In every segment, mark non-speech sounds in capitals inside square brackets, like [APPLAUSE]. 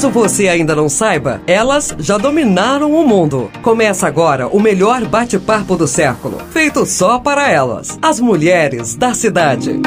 Caso você ainda não saiba, elas já dominaram o mundo. Começa agora o melhor bate-papo do século, feito só para elas, as mulheres da cidade.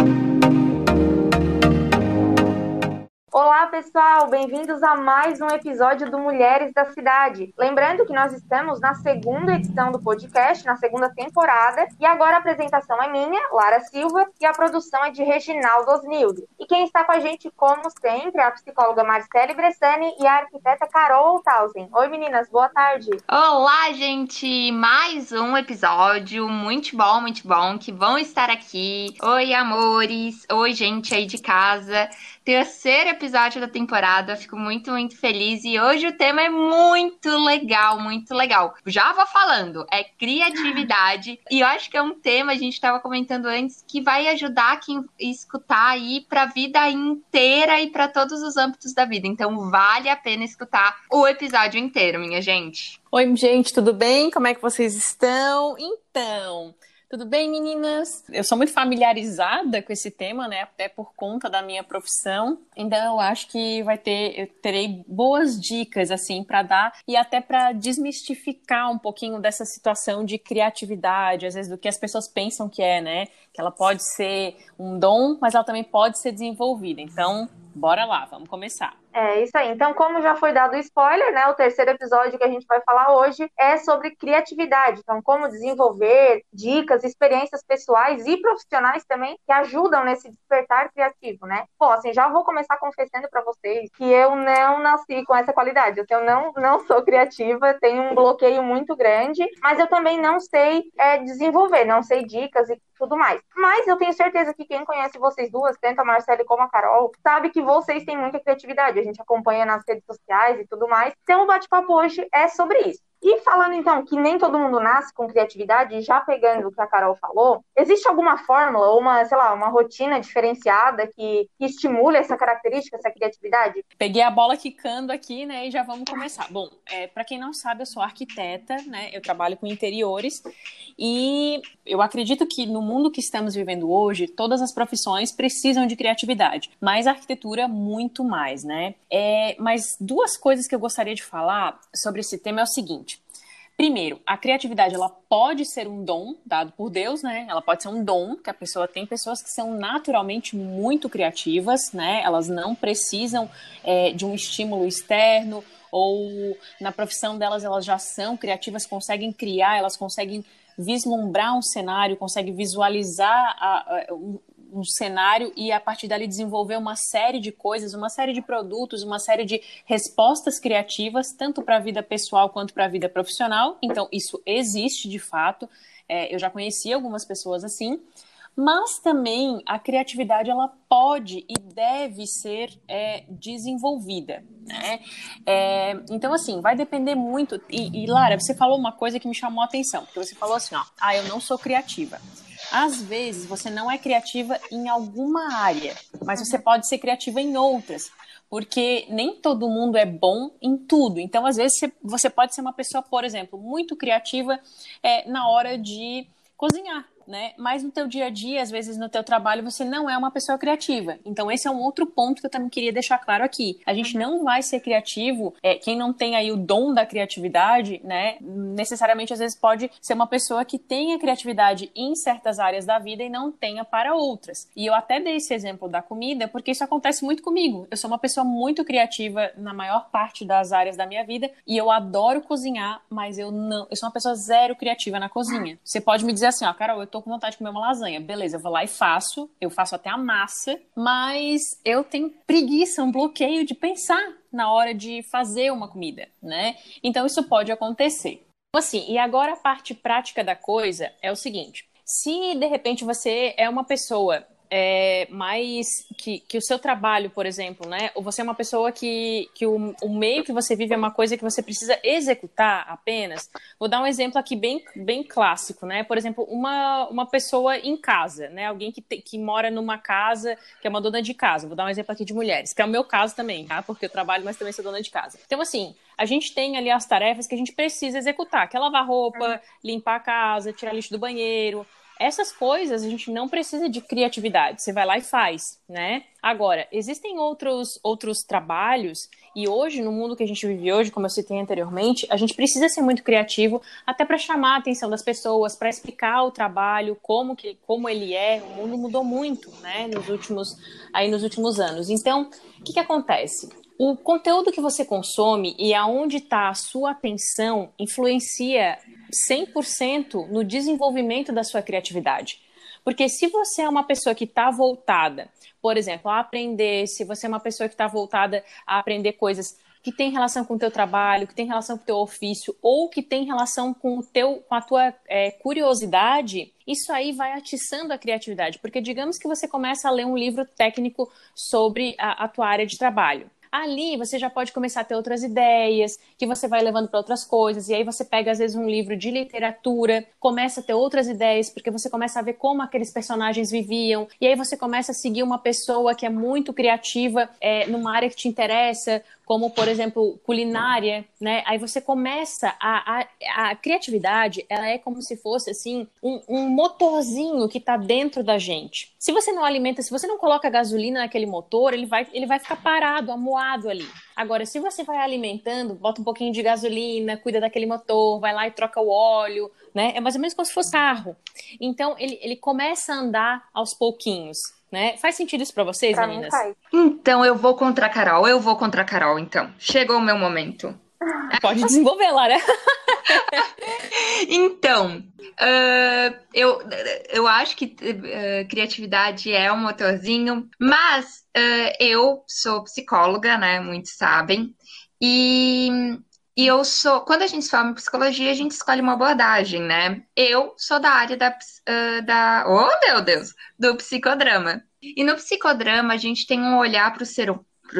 Pessoal! Bem-vindos a mais um episódio do Mulheres da Cidade. Lembrando que nós estamos na segunda edição do podcast, na segunda temporada, e agora a apresentação é minha, Lara Silva, e a produção é de Reginaldo Osnildo. E quem está com a gente, como sempre, é a psicóloga Marcele Bressani e a arquiteta Carol Tausen. Oi, meninas, boa tarde! Olá, gente! Mais um episódio muito bom, muito bom, que vão estar aqui. Oi, amores! Oi, gente aí de casa terceiro episódio da temporada. Fico muito, muito feliz. E hoje o tema é muito legal, muito legal. Já vou falando, é criatividade. e eu acho que é um tema, a gente estava comentando antes, que vai ajudar quem escutar aí para a vida inteira e para todos os âmbitos da vida. Então vale a pena escutar o episódio inteiro, minha gente. Oi, gente, tudo bem? Como é que vocês estão? Então. Tudo bem, meninas? Eu sou muito familiarizada com esse tema, né? Até por conta da minha profissão. Então eu acho que vai ter, eu terei boas dicas assim para dar e até para desmistificar um pouquinho dessa situação de criatividade, às vezes do que as pessoas pensam que é, né? Que ela pode ser um dom, mas ela também pode ser desenvolvida. Então, bora lá, vamos começar. É isso aí. Então, como já foi dado spoiler, né? O terceiro episódio que a gente vai falar hoje é sobre criatividade. Então, como desenvolver dicas, experiências pessoais e profissionais também que ajudam nesse despertar criativo, né? Bom, assim, já vou começar confessando para vocês que eu não nasci com essa qualidade. Assim, eu não, não sou criativa, tenho um bloqueio muito grande, mas eu também não sei é, desenvolver, não sei dicas e tudo mais. Mas eu tenho certeza que quem conhece vocês duas, tanto a Marcela como a Carol, sabe que vocês têm muita criatividade a gente acompanha nas redes sociais e tudo mais. Então, o bate-papo hoje é sobre isso. E falando então que nem todo mundo nasce com criatividade, já pegando o que a Carol falou, existe alguma fórmula ou uma, sei lá, uma rotina diferenciada que, que estimule essa característica, essa criatividade? Peguei a bola quicando aqui, né, e já vamos começar. Bom, é, para quem não sabe, eu sou arquiteta, né, eu trabalho com interiores e eu acredito que no mundo que estamos vivendo hoje, todas as profissões precisam de criatividade, mas a arquitetura muito mais, né? É, mas duas coisas que eu gostaria de falar sobre esse tema é o seguinte. Primeiro, a criatividade ela pode ser um dom dado por Deus, né? Ela pode ser um dom que a pessoa tem pessoas que são naturalmente muito criativas, né? Elas não precisam é, de um estímulo externo ou na profissão delas elas já são criativas, conseguem criar, elas conseguem vislumbrar um cenário, conseguem visualizar a, a, um cenário e a partir dali desenvolver uma série de coisas, uma série de produtos, uma série de respostas criativas, tanto para a vida pessoal quanto para a vida profissional. Então, isso existe de fato. É, eu já conheci algumas pessoas assim. Mas também a criatividade ela pode e deve ser é, desenvolvida, né? É, então assim vai depender muito. E, e Lara, você falou uma coisa que me chamou a atenção, porque você falou assim, ó, ah, eu não sou criativa. Às vezes você não é criativa em alguma área, mas você pode ser criativa em outras, porque nem todo mundo é bom em tudo. Então, às vezes, você pode ser uma pessoa, por exemplo, muito criativa é, na hora de cozinhar né? Mas no teu dia a dia, às vezes no teu trabalho, você não é uma pessoa criativa. Então esse é um outro ponto que eu também queria deixar claro aqui. A gente não vai ser criativo, é, quem não tem aí o dom da criatividade, né? Necessariamente às vezes pode ser uma pessoa que tenha criatividade em certas áreas da vida e não tenha para outras. E eu até dei esse exemplo da comida porque isso acontece muito comigo. Eu sou uma pessoa muito criativa na maior parte das áreas da minha vida e eu adoro cozinhar, mas eu não, eu sou uma pessoa zero criativa na cozinha. Você pode me dizer assim, ó, Carol, eu tô com vontade de comer uma lasanha. Beleza, eu vou lá e faço. Eu faço até a massa, mas eu tenho preguiça, um bloqueio de pensar na hora de fazer uma comida, né? Então isso pode acontecer. Assim, e agora a parte prática da coisa é o seguinte: se de repente você é uma pessoa é, mais que, que o seu trabalho, por exemplo, né? Ou você é uma pessoa que, que o, o meio que você vive é uma coisa que você precisa executar apenas. Vou dar um exemplo aqui bem, bem clássico, né? Por exemplo, uma, uma pessoa em casa, né? Alguém que, te, que mora numa casa, que é uma dona de casa. Vou dar um exemplo aqui de mulheres, que é o meu caso também, tá? Porque eu trabalho, mas também sou dona de casa. Então, assim, a gente tem ali as tarefas que a gente precisa executar, que é lavar roupa, limpar a casa, tirar lixo do banheiro, essas coisas a gente não precisa de criatividade. Você vai lá e faz, né? Agora, existem outros, outros trabalhos, e hoje, no mundo que a gente vive hoje, como eu citei anteriormente, a gente precisa ser muito criativo até para chamar a atenção das pessoas, para explicar o trabalho, como, que, como ele é. O mundo mudou muito, né, nos últimos, aí nos últimos anos. Então, o que, que acontece? O conteúdo que você consome e aonde está a sua atenção influencia 100% no desenvolvimento da sua criatividade. Porque se você é uma pessoa que está voltada, por exemplo, a aprender, se você é uma pessoa que está voltada a aprender coisas que tem relação com o teu trabalho, que tem relação com o teu ofício, ou que tem relação com, o teu, com a tua é, curiosidade, isso aí vai atiçando a criatividade. Porque digamos que você começa a ler um livro técnico sobre a, a tua área de trabalho ali você já pode começar a ter outras ideias, que você vai levando para outras coisas, e aí você pega às vezes um livro de literatura, começa a ter outras ideias, porque você começa a ver como aqueles personagens viviam, e aí você começa a seguir uma pessoa que é muito criativa é, numa área que te interessa, como por exemplo culinária, né? Aí você começa a, a, a criatividade, ela é como se fosse assim um, um motorzinho que está dentro da gente. Se você não alimenta, se você não coloca gasolina naquele motor, ele vai, ele vai ficar parado, amuado ali. Agora, se você vai alimentando, bota um pouquinho de gasolina, cuida daquele motor, vai lá e troca o óleo, né? É mais ou menos como se fosse carro. Então ele, ele começa a andar aos pouquinhos. Né? Faz sentido isso para vocês, pra meninas? Então eu vou contra a Carol, eu vou contra a Carol, então. Chegou o meu momento. [LAUGHS] Pode desenvolver, Lara. [LAUGHS] então, uh, eu, eu acho que uh, criatividade é um motorzinho, mas uh, eu sou psicóloga, né? Muitos sabem. E e eu sou, quando a gente fala em psicologia, a gente escolhe uma abordagem, né? Eu sou da área da, uh, da oh meu Deus, do psicodrama. E no psicodrama a gente tem um olhar para o ser,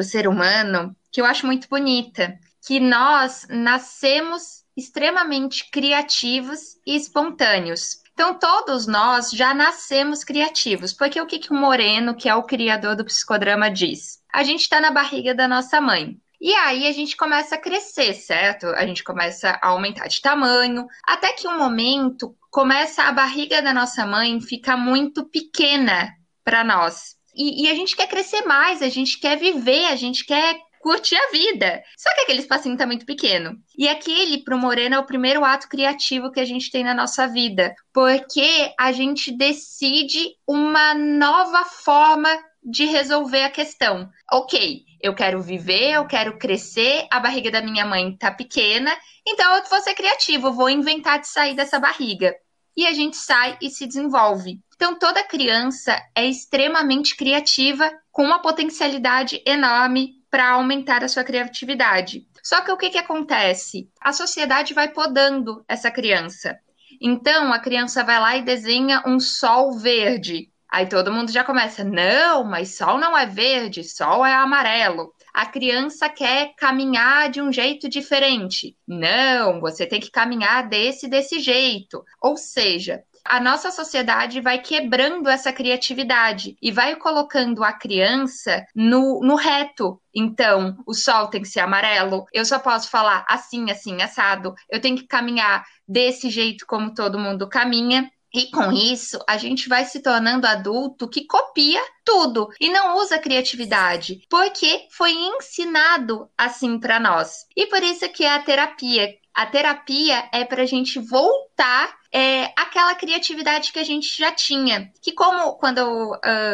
ser humano que eu acho muito bonita, que nós nascemos extremamente criativos e espontâneos. Então, todos nós já nascemos criativos, porque o que, que o Moreno, que é o criador do psicodrama, diz? A gente está na barriga da nossa mãe. E aí a gente começa a crescer, certo? A gente começa a aumentar de tamanho, até que um momento começa a barriga da nossa mãe ficar muito pequena para nós. E, e, a gente quer crescer mais, a gente quer viver, a gente quer curtir a vida. Só que aquele espacinho tá muito pequeno. E aquele, pro Moreno, é o primeiro ato criativo que a gente tem na nossa vida. Porque a gente decide uma nova forma de resolver a questão. Ok, eu quero viver, eu quero crescer, a barriga da minha mãe tá pequena, então eu vou ser criativo, vou inventar de sair dessa barriga. E a gente sai e se desenvolve. Então toda criança é extremamente criativa, com uma potencialidade enorme para aumentar a sua criatividade. Só que o que, que acontece? A sociedade vai podando essa criança. Então a criança vai lá e desenha um sol verde. Aí todo mundo já começa: não, mas sol não é verde, sol é amarelo. A criança quer caminhar de um jeito diferente. Não, você tem que caminhar desse desse jeito. Ou seja, a nossa sociedade vai quebrando essa criatividade e vai colocando a criança no, no reto. Então, o sol tem que ser amarelo, eu só posso falar assim, assim, assado, eu tenho que caminhar desse jeito como todo mundo caminha. E com isso, a gente vai se tornando adulto que copia tudo e não usa criatividade, porque foi ensinado assim para nós. E por isso que é a terapia. A terapia é para a gente voltar é, aquela criatividade que a gente já tinha. Que como quando eu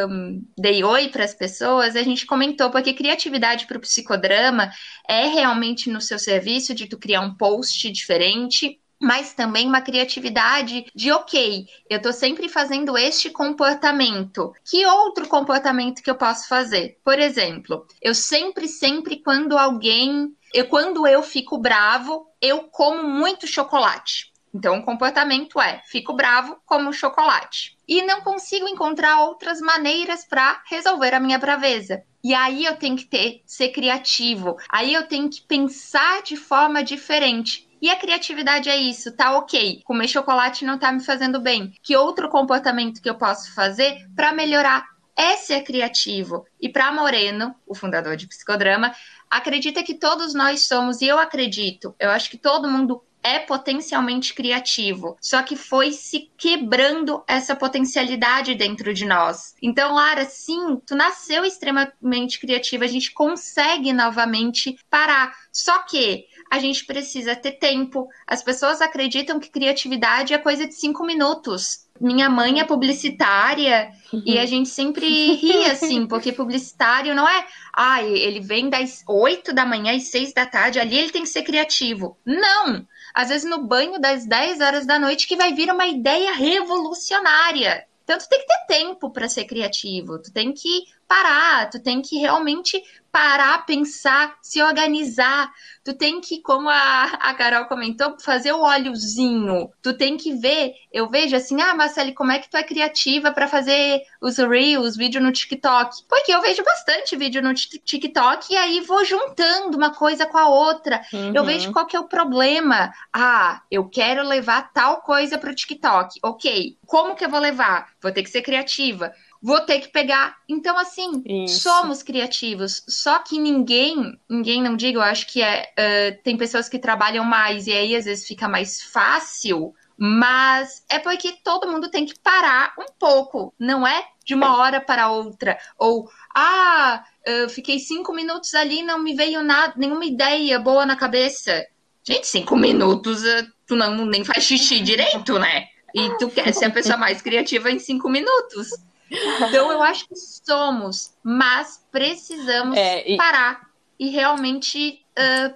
um, dei oi para as pessoas, a gente comentou, porque criatividade para o psicodrama é realmente no seu serviço de tu criar um post diferente, mas também uma criatividade de ok, eu estou sempre fazendo este comportamento. Que outro comportamento que eu posso fazer? Por exemplo, eu sempre, sempre quando alguém, eu quando eu fico bravo, eu como muito chocolate. Então, o comportamento é: fico bravo, como chocolate. E não consigo encontrar outras maneiras para resolver a minha braveza. E aí eu tenho que ter, ser criativo. Aí eu tenho que pensar de forma diferente. E a criatividade é isso, tá ok. Comer chocolate não tá me fazendo bem. Que outro comportamento que eu posso fazer para melhorar? Esse é criativo. E para Moreno, o fundador de Psicodrama, acredita que todos nós somos, e eu acredito, eu acho que todo mundo é potencialmente criativo, só que foi se quebrando essa potencialidade dentro de nós. Então, Lara, sim, tu nasceu extremamente criativa, a gente consegue novamente parar. Só que a gente precisa ter tempo. As pessoas acreditam que criatividade é coisa de cinco minutos. Minha mãe é publicitária e a gente sempre ri [LAUGHS] assim, porque publicitário não é, ah, ele vem das oito da manhã às seis da tarde, ali ele tem que ser criativo. Não! Às vezes no banho das 10 horas da noite que vai vir uma ideia revolucionária. Então tu tem que ter tempo para ser criativo, tu tem que parar, tu tem que realmente parar, pensar, se organizar. Tu tem que, como a, a Carol comentou, fazer o óleozinho. Tu tem que ver. Eu vejo assim, ah, Marcele, como é que tu é criativa para fazer os reels, vídeo no TikTok? Porque eu vejo bastante vídeo no TikTok e aí vou juntando uma coisa com a outra. Uhum. Eu vejo qual que é o problema. Ah, eu quero levar tal coisa pro TikTok. Ok, como que eu vou levar? Vou ter que ser criativa vou ter que pegar. Então, assim, Isso. somos criativos. Só que ninguém, ninguém não diga, eu acho que é. Uh, tem pessoas que trabalham mais e aí às vezes fica mais fácil. Mas é porque todo mundo tem que parar um pouco, não é de uma hora para outra. Ou, ah, eu fiquei cinco minutos ali não me veio nada, nenhuma ideia boa na cabeça. Gente, cinco minutos, tu não nem faz xixi direito, né? E tu quer ser a pessoa mais criativa em cinco minutos. Então eu acho que somos, mas precisamos é, e... parar e realmente uh,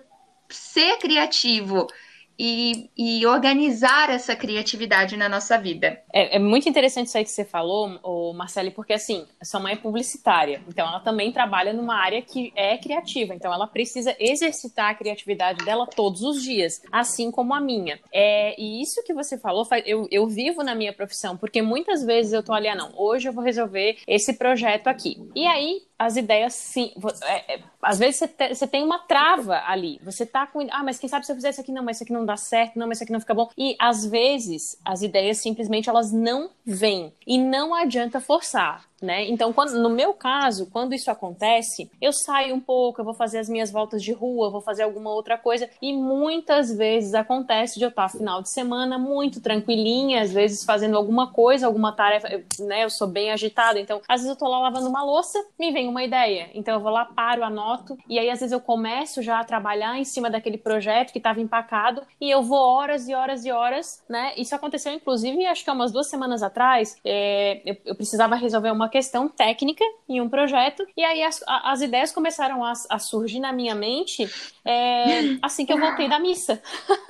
ser criativo e, e, organizar essa criatividade na nossa vida. É, é, muito interessante isso aí que você falou, Marcele, porque assim, sua mãe é publicitária, então ela também trabalha numa área que é criativa, então ela precisa exercitar a criatividade dela todos os dias, assim como a minha. É, e isso que você falou, eu, eu vivo na minha profissão, porque muitas vezes eu tô ali, ah, não, hoje eu vou resolver esse projeto aqui. E aí as ideias sim. É, é, às vezes você, te, você, tem uma trava ali. Você tá com. Ah, mas quem sabe se eu fizer isso aqui não, mas isso aqui não dá certo, não, mas isso aqui não fica bom. E às vezes as ideias simplesmente elas não vêm. E não adianta forçar né? Então, quando, no meu caso, quando isso acontece, eu saio um pouco, eu vou fazer as minhas voltas de rua, vou fazer alguma outra coisa, e muitas vezes acontece de eu estar final de semana muito tranquilinha, às vezes fazendo alguma coisa, alguma tarefa, eu, né? Eu sou bem agitada, então às vezes eu tô lá lavando uma louça, me vem uma ideia, então eu vou lá, paro, anoto, e aí às vezes eu começo já a trabalhar em cima daquele projeto que estava empacado, e eu vou horas e horas e horas, né? Isso aconteceu inclusive, acho que há umas duas semanas atrás, é, eu, eu precisava resolver uma questão técnica em um projeto, e aí as, as ideias começaram a, a, surgir na minha mente é, [LAUGHS] assim que eu voltei da missa,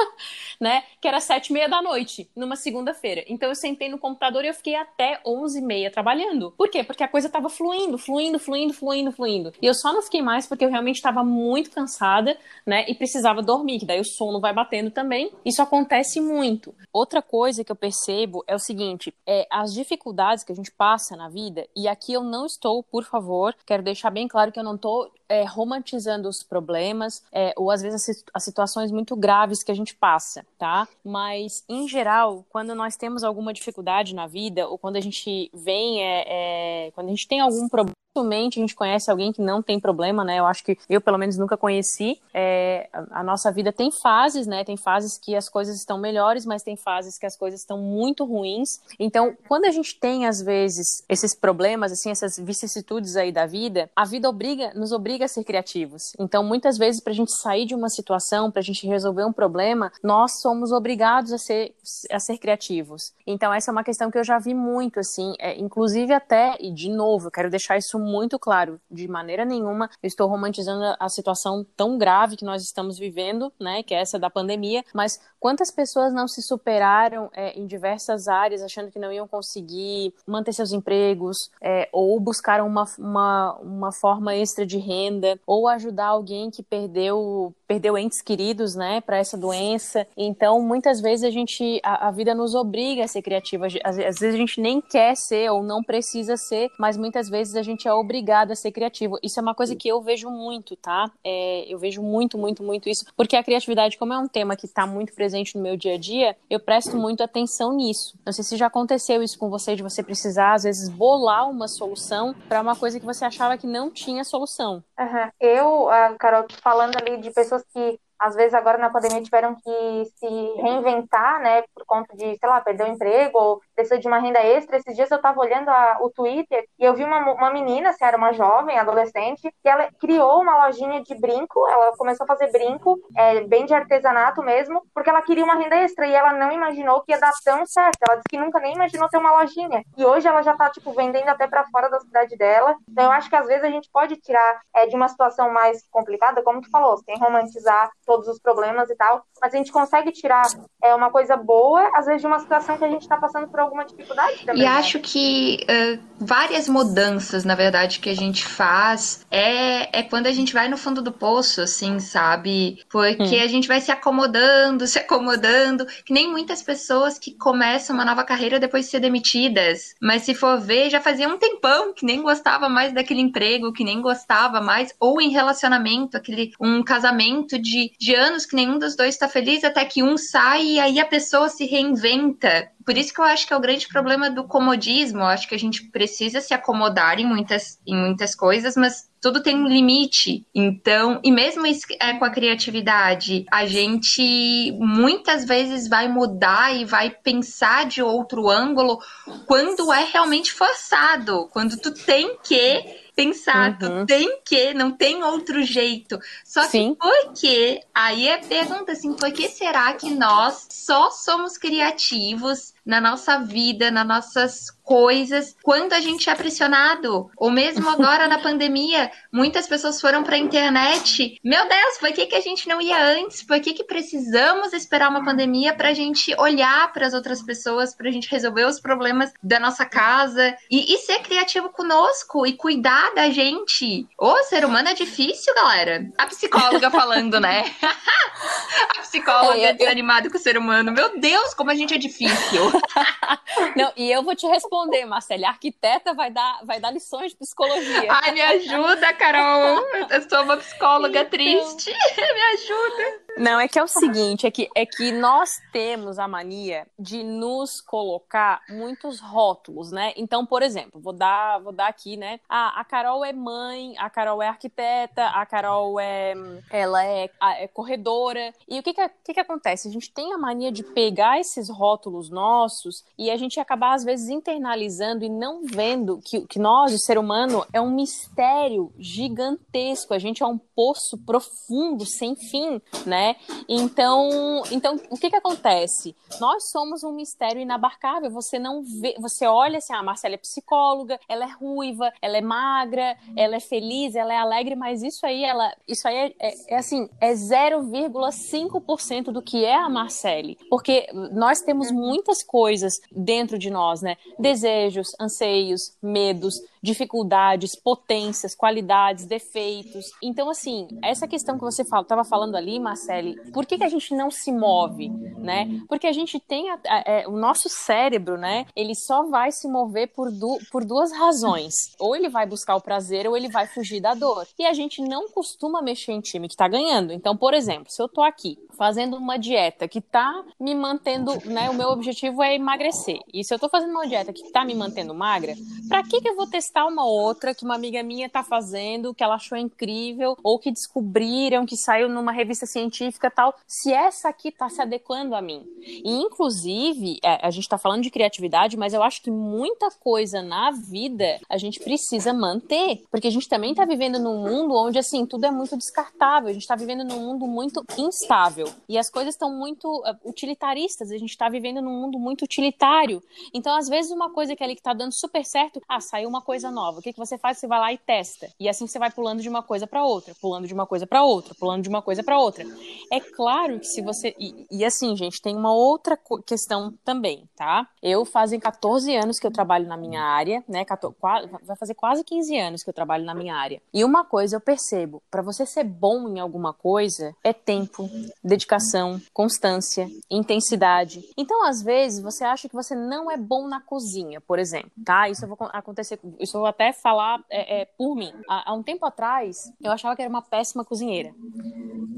[LAUGHS] né? Que era sete e meia da noite, numa segunda-feira. Então eu sentei no computador e eu fiquei até onze e meia trabalhando. Por quê? Porque a coisa tava fluindo, fluindo, fluindo, fluindo, fluindo. E eu só não fiquei mais porque eu realmente estava muito cansada, né? E precisava dormir, que daí o sono vai batendo também. Isso acontece muito. Outra coisa que eu percebo é o seguinte: é as dificuldades que a gente passa na vida e aqui eu não estou, por favor, quero deixar bem claro que eu não estou é, romantizando os problemas é, ou às vezes as, situações muito graves que a gente passa, tá? Mas em geral, quando nós temos alguma dificuldade na vida ou quando a gente vem, é, é quando a gente tem algum problema dificilmente a gente conhece alguém que não tem problema, né? Eu acho que eu, pelo menos, nunca conheci. É, a nossa vida tem fases, né? Tem fases que as coisas estão melhores, mas tem fases que as coisas estão muito ruins. Então, quando a gente tem, às vezes, esses problemas, assim, essas vicissitudes aí da vida, a vida obriga, nos obriga a ser criativos. Então, muitas vezes, para a gente sair de uma situação, para a gente resolver um problema, nós somos obrigados a ser, a ser criativos. Então, essa é uma questão que eu já vi muito, assim, é, inclusive até, e de novo, eu quero deixar isso muito claro. De maneira nenhuma eu estou romantizando a situação tão grave que nós estamos vivendo, né? Que é essa da pandemia. Mas quantas pessoas não se superaram é, em diversas áreas, achando que não iam conseguir manter seus empregos, é, ou buscaram uma, uma, uma forma extra de renda, ou ajudar alguém que perdeu perdeu entes queridos, né, para essa doença. Então, muitas vezes a gente a, a, vida nos obriga a ser criativa. Às, às, vezes a gente nem quer ser ou não precisa ser, mas muitas vezes a gente é obrigado a ser criativo. Isso é uma coisa que eu vejo muito, tá? É, eu vejo muito, muito, muito isso, porque a criatividade, como é um tema que está muito presente no meu dia a dia, eu presto muito atenção nisso. Não sei se já aconteceu isso com você, de você precisar, às vezes, bolar uma solução para uma coisa que você achava que não tinha solução. Uhum. Eu, a Carol, falando ali de pessoas que às vezes agora na pandemia tiveram que se reinventar, né, por conta de, sei lá, perder o emprego ou precisa de uma renda extra. Esses dias eu estava olhando a, o Twitter e eu vi uma, uma menina, se era uma jovem, adolescente, que ela criou uma lojinha de brinco, ela começou a fazer brinco, é, bem de artesanato mesmo, porque ela queria uma renda extra e ela não imaginou que ia dar tão certo. Ela disse que nunca nem imaginou ter uma lojinha. E hoje ela já tá, tipo, vendendo até para fora da cidade dela. Então eu acho que às vezes a gente pode tirar é, de uma situação mais complicada, como tu falou, sem romantizar todos os problemas e tal, mas a gente consegue tirar é, uma coisa boa, às vezes, de uma situação que a gente está passando por alguma dificuldade também. E né? acho que uh, várias mudanças, na verdade, que a gente faz é, é quando a gente vai no fundo do poço, assim, sabe? Porque hum. a gente vai se acomodando, [LAUGHS] se acomodando, que nem muitas pessoas que começam uma nova carreira depois de ser demitidas. Mas se for ver, já fazia um tempão que nem gostava mais daquele emprego, que nem gostava mais, ou em relacionamento, aquele um casamento de, de anos que nenhum dos dois está feliz, até que um sai e aí a pessoa se reinventa. Por isso que eu acho que é o grande problema do comodismo. Eu acho que a gente precisa se acomodar em muitas, em muitas coisas, mas tudo tem um limite. Então, e mesmo isso é com a criatividade, a gente muitas vezes vai mudar e vai pensar de outro ângulo quando é realmente forçado, quando tu tem que pensar, uhum. tem que, não tem outro jeito. Só Sim. que por que? Aí é pergunta assim, por que será que nós só somos criativos na nossa vida, nas nossas coisas, quando a gente é pressionado. Ou mesmo agora na [LAUGHS] pandemia, muitas pessoas foram para a internet. Meu Deus, por que, que a gente não ia antes? Por que, que precisamos esperar uma pandemia para a gente olhar para as outras pessoas, para a gente resolver os problemas da nossa casa e, e, ser criativo conosco e cuidar da gente? O ser humano é difícil, galera. A psicóloga falando, né? [LAUGHS] a psicóloga é, eu... desanimada com o ser humano. Meu Deus, como a gente é difícil. [LAUGHS] Não, e eu vou te responder, Marcela. A arquiteta vai dar, vai dar lições de psicologia. Ai, me ajuda, Carol. Eu sou uma psicóloga então... triste. [LAUGHS] Me ajuda. Não, é que é o seguinte, é que, é que nós temos a mania de nos colocar muitos rótulos, né? Então, por exemplo, vou dar, vou dar aqui, né? Ah, a Carol é mãe, a Carol é arquiteta, a Carol é, ela é, é corredora. E o que que, que que acontece? A gente tem a mania de pegar esses rótulos nossos e a gente acabar, às vezes, internalizando e não vendo que, que nós, o ser humano, é um mistério gigantesco. A gente é um poço profundo, sem fim, né? Né? Então, então o que que acontece? Nós somos um mistério inabarcável. Você não vê, você olha assim, ah, a Marcela é psicóloga, ela é ruiva, ela é magra, ela é feliz, ela é alegre, mas isso aí, ela, isso aí é, é, é assim, é 0,5% do que é a Marcele, porque nós temos muitas coisas dentro de nós, né? Desejos, anseios, medos, dificuldades, potências, qualidades, defeitos. Então, assim, essa questão que você estava falando ali, Marcele, por que, que a gente não se move, né? Porque a gente tem a, a, é, o nosso cérebro, né? Ele só vai se mover por, du, por duas razões. Ou ele vai buscar o prazer, ou ele vai fugir da dor. E a gente não costuma mexer em time que tá ganhando. Então, por exemplo, se eu tô aqui fazendo uma dieta que tá me mantendo, né? O meu objetivo é emagrecer. E se eu tô fazendo uma dieta que tá me mantendo magra, para que que eu vou testar uma outra que uma amiga minha tá fazendo, que ela achou incrível, ou que descobriram que saiu numa revista científica tal, se essa aqui tá se adequando a mim? E inclusive, é, a gente tá falando de criatividade, mas eu acho que muita coisa na vida a gente precisa manter, porque a gente também tá vivendo num mundo onde assim, tudo é muito descartável, a gente tá vivendo num mundo muito instável. E as coisas estão muito uh, utilitaristas, a gente está vivendo num mundo muito utilitário. Então, às vezes, uma coisa que é ali que está dando super certo, ah, saiu uma coisa nova. O que, que você faz? Você vai lá e testa. E assim você vai pulando de uma coisa para outra, pulando de uma coisa para outra, pulando de uma coisa para outra. É claro que se você. E, e assim, gente, tem uma outra questão também, tá? Eu fazem 14 anos que eu trabalho na minha área, né? 14, vai fazer quase 15 anos que eu trabalho na minha área. E uma coisa eu percebo: para você ser bom em alguma coisa, é tempo, dedicação, constância, intensidade. Então, às vezes, você acha que você não é bom na cozinha, por exemplo, tá? Isso vou acontecer, isso eu vou até falar é, é, por mim. Há, há, um tempo atrás, eu achava que era uma péssima cozinheira.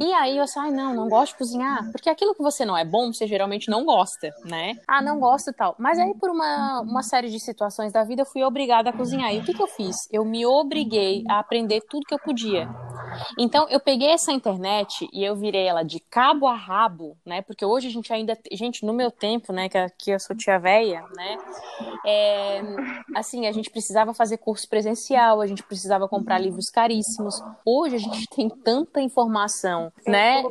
E aí eu assim, ai, não, não gosto de cozinhar, porque aquilo que você não é bom, você geralmente não gosta, né? Ah, não gosto e tal. Mas aí, por uma, uma série de situações da vida, eu fui obrigada a cozinhar. E o que, que eu fiz? Eu me obriguei a aprender tudo que eu podia. Então, eu peguei essa internet e eu virei ela de cabo a rabo, né? Porque hoje a gente ainda. Gente, no meu tempo, né? Que aqui eu sou tia véia, né? É, assim, a gente precisava fazer curso presencial, a gente precisava comprar livros caríssimos. Hoje a gente tem tanta informação, né?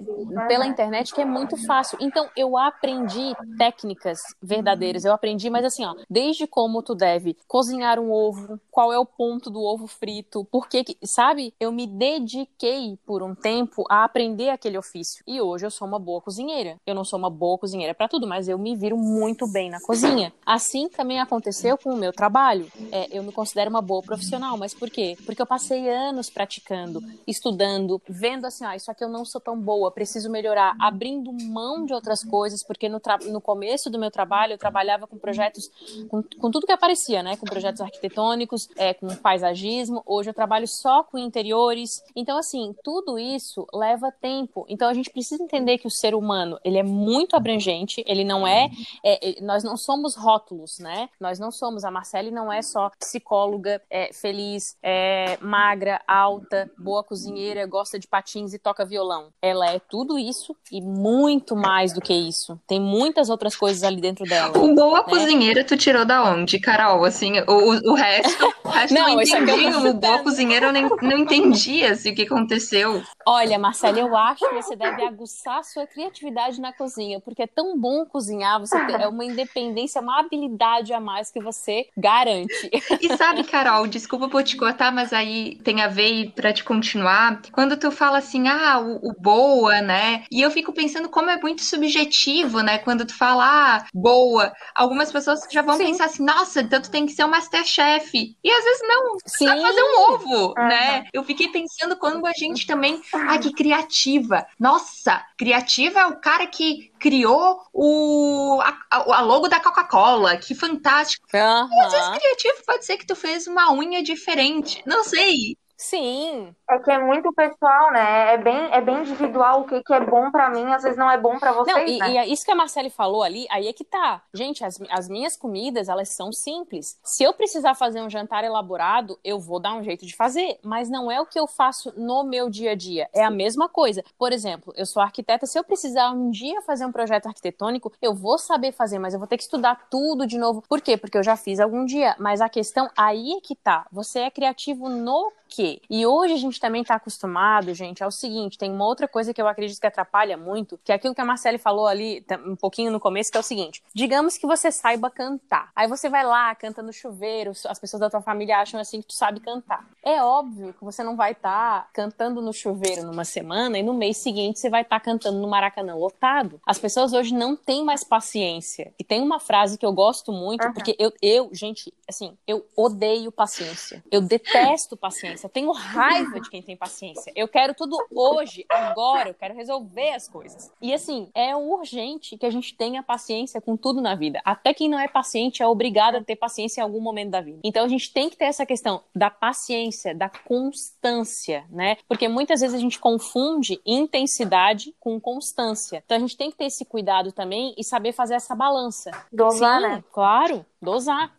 Pela internet que é muito fácil. Então, eu aprendi técnicas verdadeiras. Eu aprendi, mas assim, ó, desde como tu deve cozinhar um ovo, qual é o ponto do ovo frito, por que, sabe? Eu me dediquei por um tempo a aprender aquele ofício. E hoje eu sou uma boa cozinheira. Eu não sou uma boa cozinheira para tudo, mas eu me viro muito bem na cozinha. Assim também aconteceu com o meu trabalho. É, eu me considero uma boa profissional, mas por quê? Porque eu passei anos praticando, estudando, vendo assim, ah, isso aqui eu não sou tão boa, preciso melhorar, abrindo mão de outras coisas, porque no, no começo do meu trabalho eu trabalhava com projetos, com, com tudo que aparecia, né? Com projetos arquitetônicos, é, com paisagismo. Hoje eu trabalho só com interiores. Então, assim, tudo isso leva tempo. Então, a gente precisa entender que o ser humano, ele é muito abrangente, ele não é, é nós não somos rótulos, né? Nós não somos, a Marcele não é só psicóloga, é, feliz, é, magra, alta, boa cozinheira, gosta de patins e toca violão. Ela é tudo isso e muito mais do que isso. Tem muitas outras coisas ali dentro dela. O boa né? cozinheira tu tirou da onde, Carol? Assim, o, o resto, o resto não, não entendi. O boa cozinheira eu nem, não entendia assim, o que aconteceu. Olha, Marcela, eu acho que você deve aguçar a sua criatividade na cozinha, porque é tão bom cozinhar, você tem, é uma independência, uma habilidade a mais que você garante. E sabe, Carol, desculpa por te cortar, mas aí tem a ver para te continuar. Quando tu fala assim, ah, o, o, boa, né? E eu fico pensando como é muito subjetivo, né? Quando tu fala, ah, boa, algumas pessoas já vão Sim. pensar assim, nossa, então tu tem que ser um Masterchef. E às vezes não, Sim. sabe fazer um ovo, uhum. né? Eu fiquei pensando quando a gente também, ah, que criativa. Nossa, criativa é o cara que criou o, a, a logo da Coca-Cola. Que fantástico. Uhum. Às vezes criativo pode ser que tu fez uma unha diferente. Não sei. Sim. É que é muito pessoal, né? É bem, é bem individual o que, que é bom para mim, às vezes não é bom para vocês, não, e, né? e é isso que a Marcele falou ali, aí é que tá. Gente, as, as minhas comidas, elas são simples. Se eu precisar fazer um jantar elaborado, eu vou dar um jeito de fazer, mas não é o que eu faço no meu dia a dia. É a mesma coisa. Por exemplo, eu sou arquiteta, se eu precisar um dia fazer um projeto arquitetônico, eu vou saber fazer, mas eu vou ter que estudar tudo de novo. Por quê? Porque eu já fiz algum dia, mas a questão aí é que tá. Você é criativo no quê? E hoje a gente também está acostumado, gente, ao seguinte: tem uma outra coisa que eu acredito que atrapalha muito, que é aquilo que a Marcele falou ali um pouquinho no começo, que é o seguinte: digamos que você saiba cantar. Aí você vai lá, canta no chuveiro, as pessoas da tua família acham assim que tu sabe cantar. É óbvio que você não vai estar tá cantando no chuveiro numa semana e no mês seguinte você vai estar tá cantando no Maracanã lotado. As pessoas hoje não têm mais paciência. E tem uma frase que eu gosto muito, uhum. porque eu, eu, gente, assim, eu odeio paciência. Eu detesto paciência tenho raiva de quem tem paciência. Eu quero tudo hoje, agora. Eu quero resolver as coisas. E assim, é urgente que a gente tenha paciência com tudo na vida. Até quem não é paciente é obrigado a ter paciência em algum momento da vida. Então a gente tem que ter essa questão da paciência, da constância, né? Porque muitas vezes a gente confunde intensidade com constância. Então a gente tem que ter esse cuidado também e saber fazer essa balança. Dosar, né? Claro, dosar.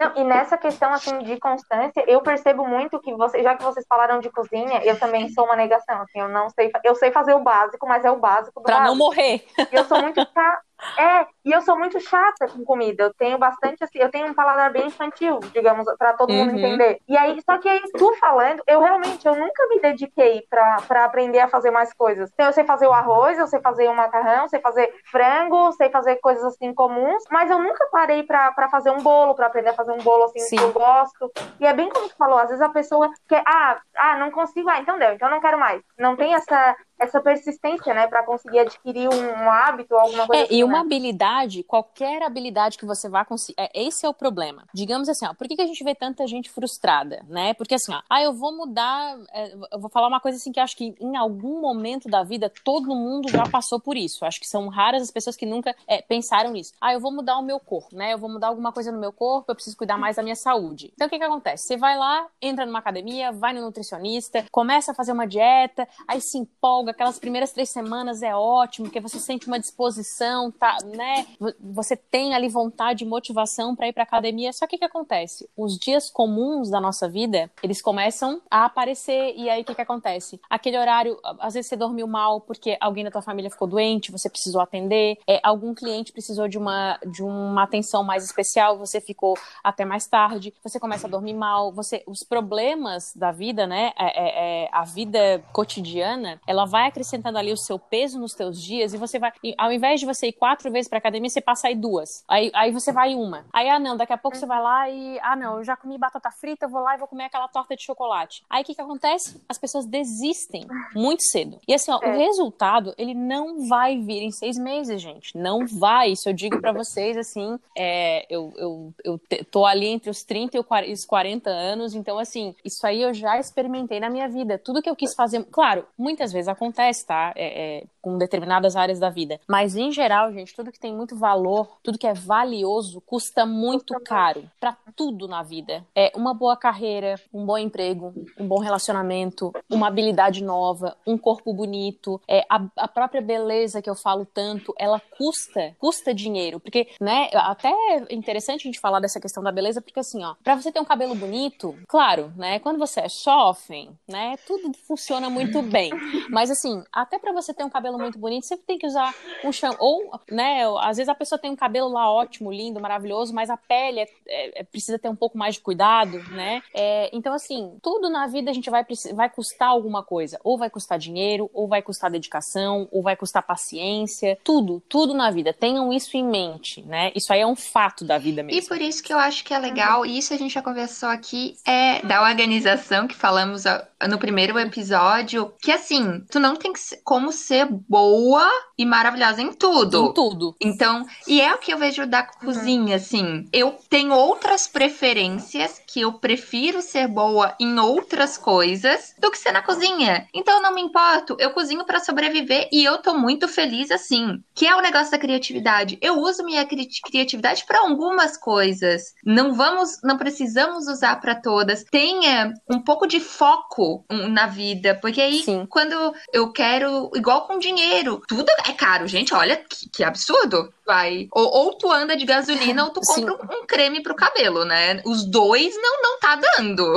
Não, e nessa questão assim de constância, eu percebo muito que você, já que vocês falaram de cozinha, eu também sou uma negação, assim, eu não sei, eu sei fazer o básico, mas é o básico do básico. não morrer. Eu sou muito [LAUGHS] é, e eu sou muito chata com comida. Eu tenho bastante assim, eu tenho um paladar bem infantil, digamos, para todo mundo uhum. entender. E aí, só que aí tu falando, eu realmente eu nunca me dediquei para aprender a fazer mais coisas. Então, eu sei fazer o arroz, eu sei fazer o macarrão, sei fazer frango, sei fazer coisas assim comuns, mas eu nunca parei para fazer um bolo, para aprender a fazer um bolo assim Sim. que eu gosto. E é bem como tu falou, às vezes a pessoa quer, ah, ah, não consigo, ah, então deu, então não quero mais. Não tem essa essa persistência, né, para conseguir adquirir um, um hábito ou alguma coisa é, assim, E uma né? habilidade, qualquer habilidade que você vá conseguir, é, esse é o problema. Digamos assim, ó, por que, que a gente vê tanta gente frustrada, né? Porque assim, ó, ah, eu vou mudar, é, eu vou falar uma coisa assim que acho que em algum momento da vida todo mundo já passou por isso. Acho que são raras as pessoas que nunca é, pensaram nisso. Ah, eu vou mudar o meu corpo, né? Eu vou mudar alguma coisa no meu corpo, eu preciso cuidar mais da minha saúde. Então o que que acontece? Você vai lá, entra numa academia, vai no nutricionista, começa a fazer uma dieta, aí se empolga longa, aquelas primeiras três semanas é ótimo, porque você sente uma disposição, tá, né? Você tem ali vontade e motivação para ir para academia. Só que o que acontece? Os dias comuns da nossa vida, eles começam a aparecer e aí o que, que acontece? Aquele horário, às vezes você dormiu mal porque alguém da tua família ficou doente, você precisou atender, é, algum cliente precisou de uma, de uma atenção mais especial, você ficou até mais tarde, você começa a dormir mal, você, os problemas da vida, né, é, é, é, a vida cotidiana, ela vai acrescentando ali o seu peso nos teus dias e você vai, ao invés de você ir quatro vezes pra academia, você passa aí duas, aí, aí você vai uma, aí ah não, daqui a pouco você vai lá e, ah não, eu já comi batata frita, eu vou lá e vou comer aquela torta de chocolate. Aí o que que acontece? As pessoas desistem muito cedo. E assim, ó, é. o resultado, ele não vai vir em seis meses, gente. Não vai. Isso eu digo para vocês, assim, é, eu, eu, eu tô ali entre os 30 e os 40 anos, então, assim, isso aí eu já experimentei na minha vida. Tudo que eu quis fazer, claro, muitas vezes acontece, tá? É, é, com determinadas áreas da vida. Mas, em geral, gente, tudo que tem muito valor, tudo que é valioso, custa muito caro para tudo na vida. É uma boa carreira, um bom emprego, um bom relacionamento, uma habilidade nova, um corpo bonito, é, a, a própria beleza que eu falo tanto, ela custa, custa dinheiro. Porque, né, até é interessante a gente falar dessa questão da beleza, porque assim, ó, pra você ter um cabelo bonito, claro, né, quando você é jovem, né, tudo funciona muito bem. Mas assim, até para você ter um cabelo muito bonito, você tem que usar um shampoo, ou, né, às vezes a pessoa tem um cabelo lá ótimo, lindo, maravilhoso, mas a pele é, é, é precisa ter um pouco mais de cuidado, né? É, então, assim, tudo na vida a gente vai, vai custar alguma coisa. Ou vai custar dinheiro, ou vai custar dedicação, ou vai custar paciência. Tudo, tudo na vida. Tenham isso em mente, né? Isso aí é um fato da vida mesmo. E por isso que eu acho que é legal, e isso a gente já conversou aqui, é da organização que falamos no primeiro episódio, que assim, tu não tem como ser boa e maravilhosa em tudo. Em tudo. Então, e é o que eu vejo da cozinha, uhum. assim. Eu tenho outras preferências que eu prefiro ser boa em outras coisas do que ser na cozinha. Então eu não me importo, eu cozinho para sobreviver e eu tô muito feliz assim. Que é o negócio da criatividade. Eu uso minha cri criatividade para algumas coisas. Não vamos, não precisamos usar para todas. Tenha um pouco de foco na vida, porque aí Sim. quando eu quero, igual com dinheiro, tudo é caro, gente. Olha que, que absurdo. Vai. Ou, ou, tu anda de gasolina ou tu compra um, um creme pro cabelo, né? Os dois não, não tá dando.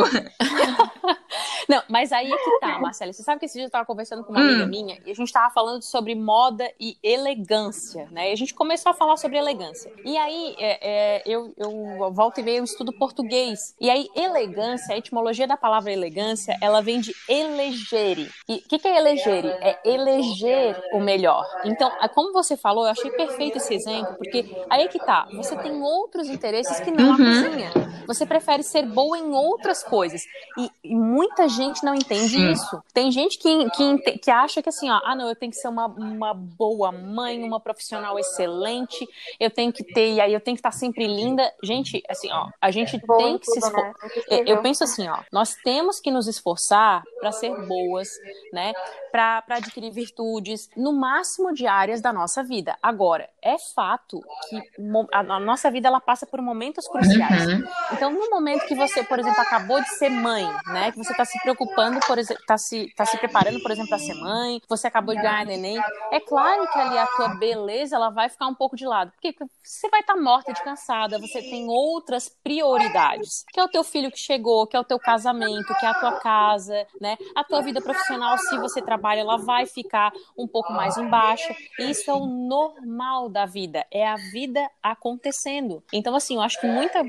[LAUGHS] não, mas aí é que tá, Marcela. Você sabe que esse dia eu tava conversando com uma hum. amiga minha e a gente tava falando sobre moda e elegância, né? E a gente começou a falar sobre elegância. E aí, é, é, eu, eu volto e meio, eu estudo português. E aí, elegância, a etimologia da palavra elegância, ela vem de elegere. E o que, que é elegere? É eleger o melhor. Então, como você falou, eu achei perfeito esse exemplo, porque aí é que tá. Você tem outros interesses que não uhum. a cozinha. Você prefere ser boa em outras coisas. E, e muita gente não entende Sim. isso. Tem gente que, que, que acha que assim, ó, ah, não, eu tenho que ser uma, uma boa mãe, uma profissional excelente, eu tenho que ter, e aí eu tenho que estar sempre linda. Gente, assim, ó, a gente tem que se esforçar. Né? Eu penso assim, ó, nós temos que nos esforçar para ser boas, né? Para adquirir virtudes, no máximo de áreas da nossa vida. Agora, é fato que a, nossa vida ela passa por momentos cruciais. Uhum. Então, no momento que você, por exemplo, acabou de ser mãe, né? Que você está se preocupando, por exemplo, está se, tá se preparando, por exemplo, para ser mãe, você acabou de ganhar neném, é claro que ali a tua beleza ela vai ficar um pouco de lado. Porque você vai estar tá morta de cansada, você tem outras prioridades. Que é o teu filho que chegou, que é o teu casamento, que é a tua casa, né? A tua vida profissional, se você trabalha, ela vai ficar um pouco mais embaixo. Isso é o normal da vida, é a vida acontecendo. Então, assim, eu acho que muita,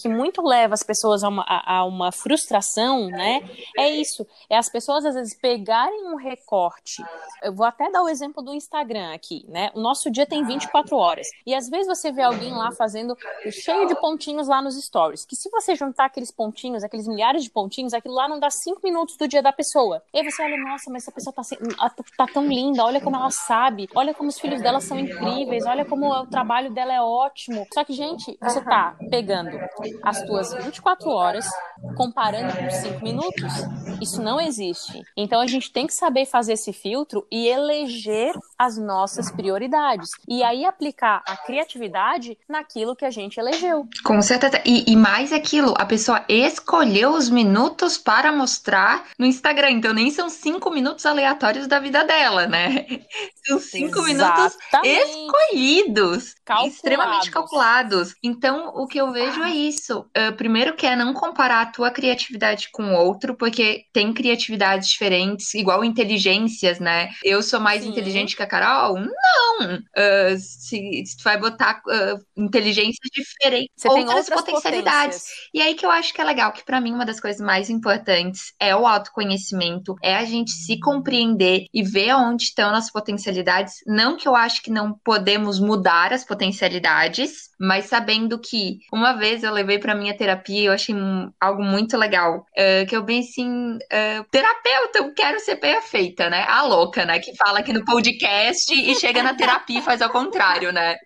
que muito leva as pessoas a uma, a, a uma frustração, né? É isso. É as pessoas, às vezes, pegarem um recorte. Eu vou até dar o exemplo do Instagram aqui, né? O nosso dia tem 24 horas. E às vezes você vê alguém lá fazendo cheio de pontinhos lá nos stories. Que se você juntar aqueles pontinhos, aqueles milhares de pontinhos, aquilo lá não dá cinco minutos do dia da pessoa. E aí você olha, nossa, mas essa pessoa tá, tá tão linda, olha como ela sabe, olha como os filhos dela são incríveis, olha como o trabalho dela é ótimo. Só que, gente, você tá pegando as tuas 24 horas, comparando com 5 minutos. Isso não existe. Então a gente tem que saber fazer esse filtro e eleger as nossas prioridades. E aí aplicar a criatividade naquilo que a gente elegeu. Com certeza. E, e mais aquilo, a pessoa escolheu os minutos para mostrar no Instagram. Então nem são cinco minutos aleatórios da vida dela, né? São cinco Exatamente. minutos escolhidos. Calculados. Extremamente calculados. Então, o que eu vejo é isso. Uh, primeiro que é não comparar a tua criatividade com o outro, porque tem criatividades diferentes, igual inteligências, né? Eu sou mais Sim. inteligente que a Carol? Não! Uh, se, se, tu vai botar uh, inteligências diferentes, Você outras, outras potencialidades. Potências. E aí que eu acho que é legal, que para mim uma das coisas mais importantes é o autoconhecimento, é a gente se compreender e ver onde estão as potencialidades. Não que eu acho que não podemos mudar as potencialidades, mas sabendo que uma vez eu levei para minha terapia, eu achei algo muito legal, uh, que eu bem assim, uh, terapeuta, eu quero ser perfeita, né? A louca, né? Que fala aqui no podcast e chega na terapia e faz ao contrário, né?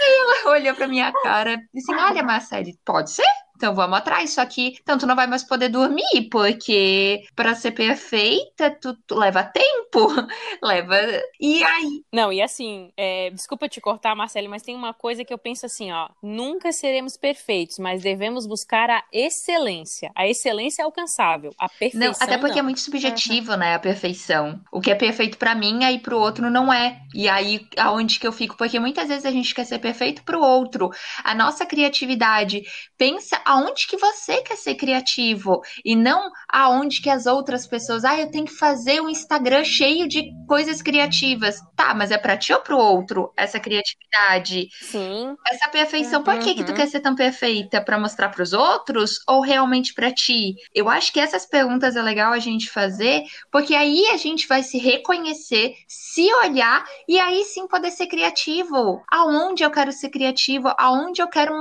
E ela olhou pra minha cara e assim, olha, Marcele, pode ser? Então vamos atrás. Só que tanto não vai mais poder dormir, porque para ser perfeita, tu, tu, leva tempo. [LAUGHS] leva. E aí? Não, e assim, é, desculpa te cortar, Marcele, mas tem uma coisa que eu penso assim, ó. Nunca seremos perfeitos, mas devemos buscar a excelência. A excelência é alcançável. A perfeição. Não, até porque não. é muito subjetivo, uhum. né? A perfeição. O que é perfeito para mim, aí pro outro não é. E aí, aonde que eu fico? Porque muitas vezes a gente quer ser perfeito pro outro. A nossa criatividade pensa aonde que você quer ser criativo e não aonde que as outras pessoas, ah, eu tenho que fazer um Instagram cheio de coisas criativas. Tá, mas é para ti ou pro outro essa criatividade? Sim. Essa perfeição, por que que tu uhum. quer ser tão perfeita para mostrar para os outros ou realmente para ti? Eu acho que essas perguntas é legal a gente fazer, porque aí a gente vai se reconhecer, se olhar e aí sim poder ser criativo. Aonde eu quero ser criativo? Aonde eu quero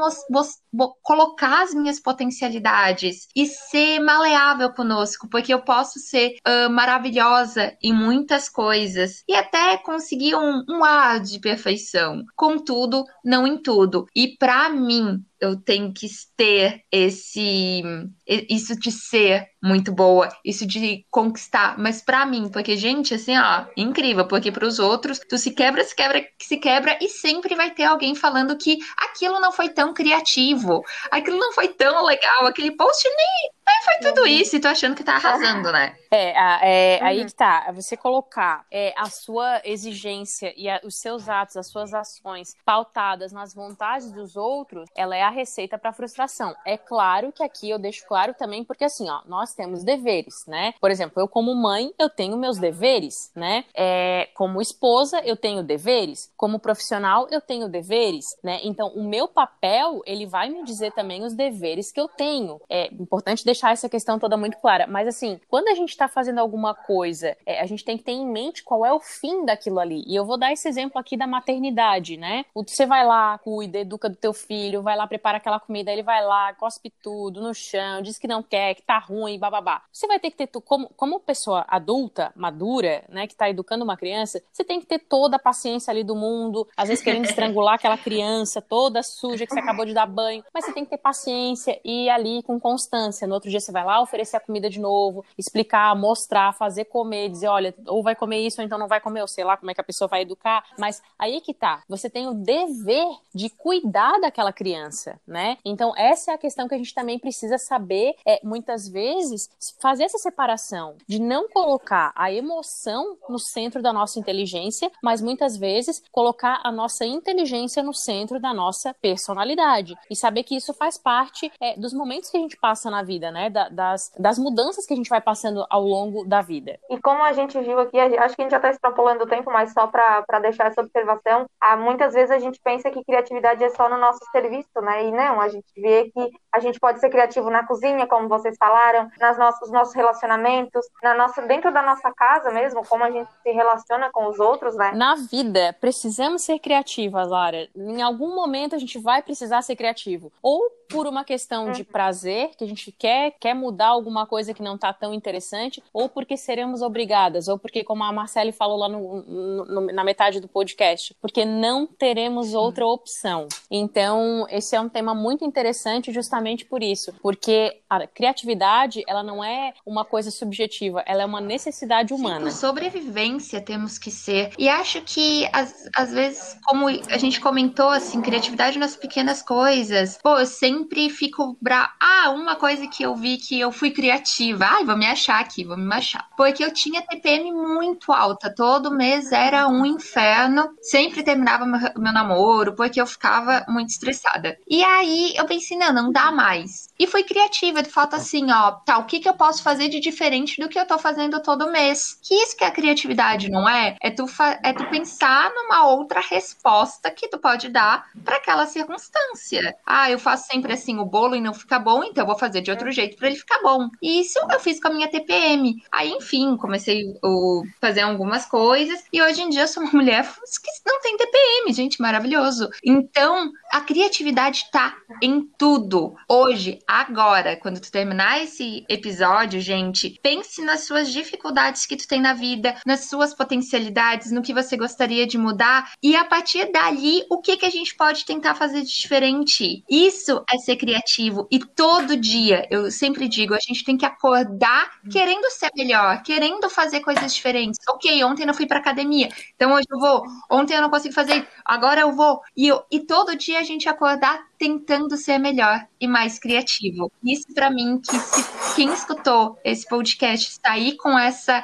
colocar as minhas potencialidades e ser maleável conosco, porque eu posso ser uh, maravilhosa em muitas coisas e até conseguir um, um ar de perfeição. Contudo, não em tudo. E para mim, eu tenho que ter esse isso de ser muito boa, isso de conquistar, mas para mim, porque gente, assim, ó, incrível, porque para os outros tu se quebra, se quebra, se quebra e sempre vai ter alguém falando que aquilo não foi tão criativo, aquilo não foi tão legal, aquele post nem, nem foi tudo uhum. isso e tu achando que tá arrasando, né? É, é uhum. aí que tá, você colocar é, a sua exigência e a, os seus atos, as suas ações pautadas nas vontades dos outros, ela é a receita para frustração. É claro que aqui eu deixo claro também, porque assim, ó, nós temos deveres, né? Por exemplo, eu como mãe, eu tenho meus deveres, né? É, como esposa, eu tenho deveres. Como profissional, eu tenho deveres, né? Então, o meu papel, ele vai me dizer também os deveres que eu tenho. É importante deixar essa questão toda muito clara. Mas assim, quando a gente está fazendo alguma coisa, é, a gente tem que ter em mente qual é o fim daquilo ali. E eu vou dar esse exemplo aqui da maternidade, né? Você vai lá, cuida, educa do teu filho, vai lá, prepara aquela comida, ele vai lá, cospe tudo no chão, diz que não quer, que tá ruim, bababá. Você vai ter que ter, como, como pessoa adulta, madura, né, que tá educando uma criança, você tem que ter toda a paciência ali do mundo, às vezes querendo estrangular [LAUGHS] aquela criança toda suja que você acabou de dar banho, mas você tem que ter paciência e ir ali com constância. No outro dia você vai lá oferecer a comida de novo, explicar, mostrar, fazer comer, dizer, olha, ou vai comer isso ou então não vai comer, ou sei lá como é que a pessoa vai educar, mas aí que tá, você tem o dever de cuidar daquela criança, né? Então essa é a questão que a gente também precisa saber, é muitas vezes fazer essa separação de não colocar a emoção no centro da nossa inteligência, mas muitas vezes colocar a nossa inteligência no centro da nossa personalidade e saber que isso faz parte é, dos momentos que a gente passa na vida, né? Da, das, das mudanças que a gente vai passando ao longo da vida. E como a gente viu aqui, acho que a gente já está extrapolando o tempo, mas só para deixar essa observação, há, muitas vezes a gente pensa que criatividade é só no nosso serviço, né? E não, a gente vê que a gente pode ser criativo na cozinha, como vocês falaram, nas nossos, nossos relacionamentos, na nossa, dentro da nossa casa mesmo, como a gente se relaciona com os outros, né? Na vida, precisamos ser criativas, Lara. Em algum momento a gente vai precisar ser criativo. Ou por uma questão de prazer, que a gente quer, quer mudar alguma coisa que não está tão interessante, ou porque seremos obrigadas, ou porque, como a Marcele falou lá no, no, na metade do podcast, porque não teremos outra opção. Então, esse é um tema muito interessante justamente por isso, porque a criatividade, ela não é uma coisa subjetiva, ela é uma necessidade humana. Sim, sobrevivência temos que ser. E acho que, às, às vezes, como a gente comentou, assim, criatividade nas pequenas coisas. Pô, eu sempre fico bra... Ah, uma coisa que eu vi que eu fui criativa. Ai, vou me achar aqui, vou me achar. Porque eu tinha TPM muito alta. Todo mês era um inferno. Sempre terminava meu, meu namoro, porque eu ficava muito estressada. E aí eu pensei, não, não dá mais. E fui criativa, de fato, assim, ó, tá, o que, que eu posso fazer de diferente do que eu tô fazendo todo mês? Que isso que é a criatividade, não é? É tu, é tu pensar numa outra resposta que tu pode dar para aquela circunstância. Ah, eu faço sempre assim o bolo e não fica bom, então eu vou fazer de outro jeito para ele ficar bom. E isso eu fiz com a minha TPM. Aí, enfim, comecei a fazer algumas coisas e hoje em dia eu sou uma [LAUGHS] mulher que não tem TPM, gente, maravilhoso. Então, a criatividade tá em tudo. Hoje, agora, quando tu terminar esse episódio, gente, pense nas suas dificuldades que tu tem na vida, nas suas potencialidades, no que você gostaria de mudar e a partir dali, o que que a gente pode tentar fazer de diferente? Isso é ser criativo e todo dia, eu sempre digo, a gente tem que acordar querendo ser melhor, querendo fazer coisas diferentes. OK, ontem eu não fui para academia, então hoje eu vou. Ontem eu não consegui fazer, agora eu vou. E, eu, e todo dia a gente acordar tentando ser melhor e mais criativo. Isso para mim que se quem escutou esse podcast está aí com essa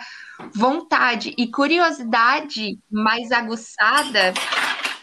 vontade e curiosidade mais aguçada,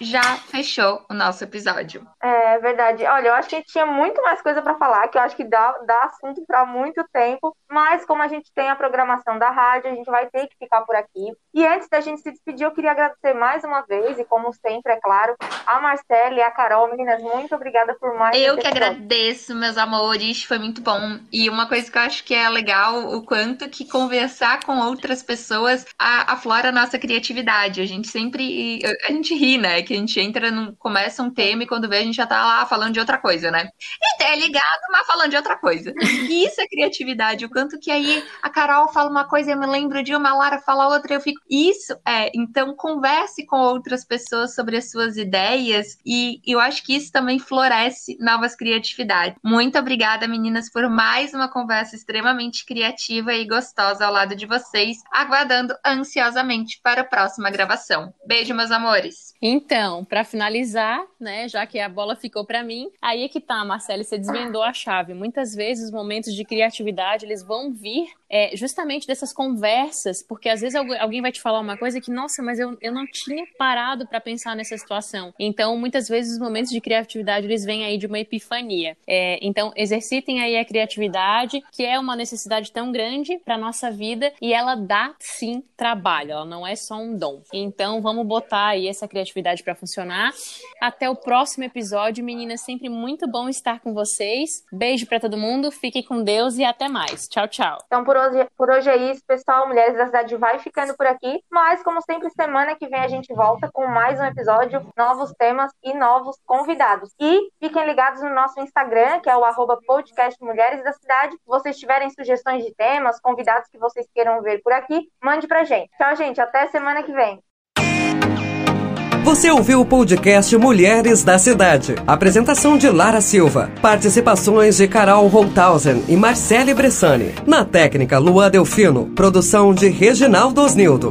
já fechou o nosso episódio. É verdade. Olha, eu acho que tinha muito mais coisa para falar, que eu acho que dá, dá assunto para muito tempo, mas como a gente tem a programação da rádio, a gente vai ter que ficar por aqui. E antes da gente se despedir, eu queria agradecer mais uma vez, e como sempre, é claro, a Marcela e a Carol. Meninas, muito obrigada por mais. Eu que agradeço, meus amores, foi muito bom. E uma coisa que eu acho que é legal, o quanto que conversar com outras pessoas aflora a nossa criatividade. A gente sempre. A gente ri, né? Que a gente entra, num, começa um tema e quando vê a gente já tá lá falando de outra coisa, né? E é ligado, mas falando de outra coisa. E [LAUGHS] isso é criatividade. O quanto que aí a Carol fala uma coisa, eu me lembro de uma, a Lara fala outra, eu fico isso é, então converse com outras pessoas sobre as suas ideias e eu acho que isso também floresce novas criatividades. Muito obrigada, meninas, por mais uma conversa extremamente criativa e gostosa ao lado de vocês, aguardando ansiosamente para a próxima gravação. Beijo, meus amores. Então, para finalizar, né, já que a bola ficou para mim, aí é que tá, Marcele, você desvendou a chave. Muitas vezes os momentos de criatividade, eles vão vir é, justamente dessas conversas, porque às vezes alguém vai te falar uma coisa que, nossa, mas eu, eu não tinha parado para pensar nessa situação. Então, muitas vezes os momentos de criatividade eles vêm aí de uma epifania. É, então, exercitem aí a criatividade, que é uma necessidade tão grande para nossa vida e ela dá sim trabalho, ela não é só um dom. Então, vamos botar aí essa criatividade para funcionar. Até o próximo episódio, meninas, sempre muito bom estar com vocês. Beijo para todo mundo, fiquem com Deus e até mais. Tchau, tchau. Então, por hoje, por hoje é isso, pessoal. Mulheres da Cidade vai ficando por aqui. Mas, como sempre, semana que vem a gente volta com mais um episódio, novos temas e novos convidados. E fiquem ligados no nosso Instagram, que é o arroba podcast Mulheres da Cidade. Se vocês tiverem sugestões de temas, convidados que vocês queiram ver por aqui, mande pra gente. Tchau, gente. Até semana que vem. Você ouviu o podcast Mulheres da Cidade. Apresentação de Lara Silva. Participações de Carol Holthausen e Marcele Bressani. Na técnica, Lua Delfino. Produção de Reginaldo Osnildo.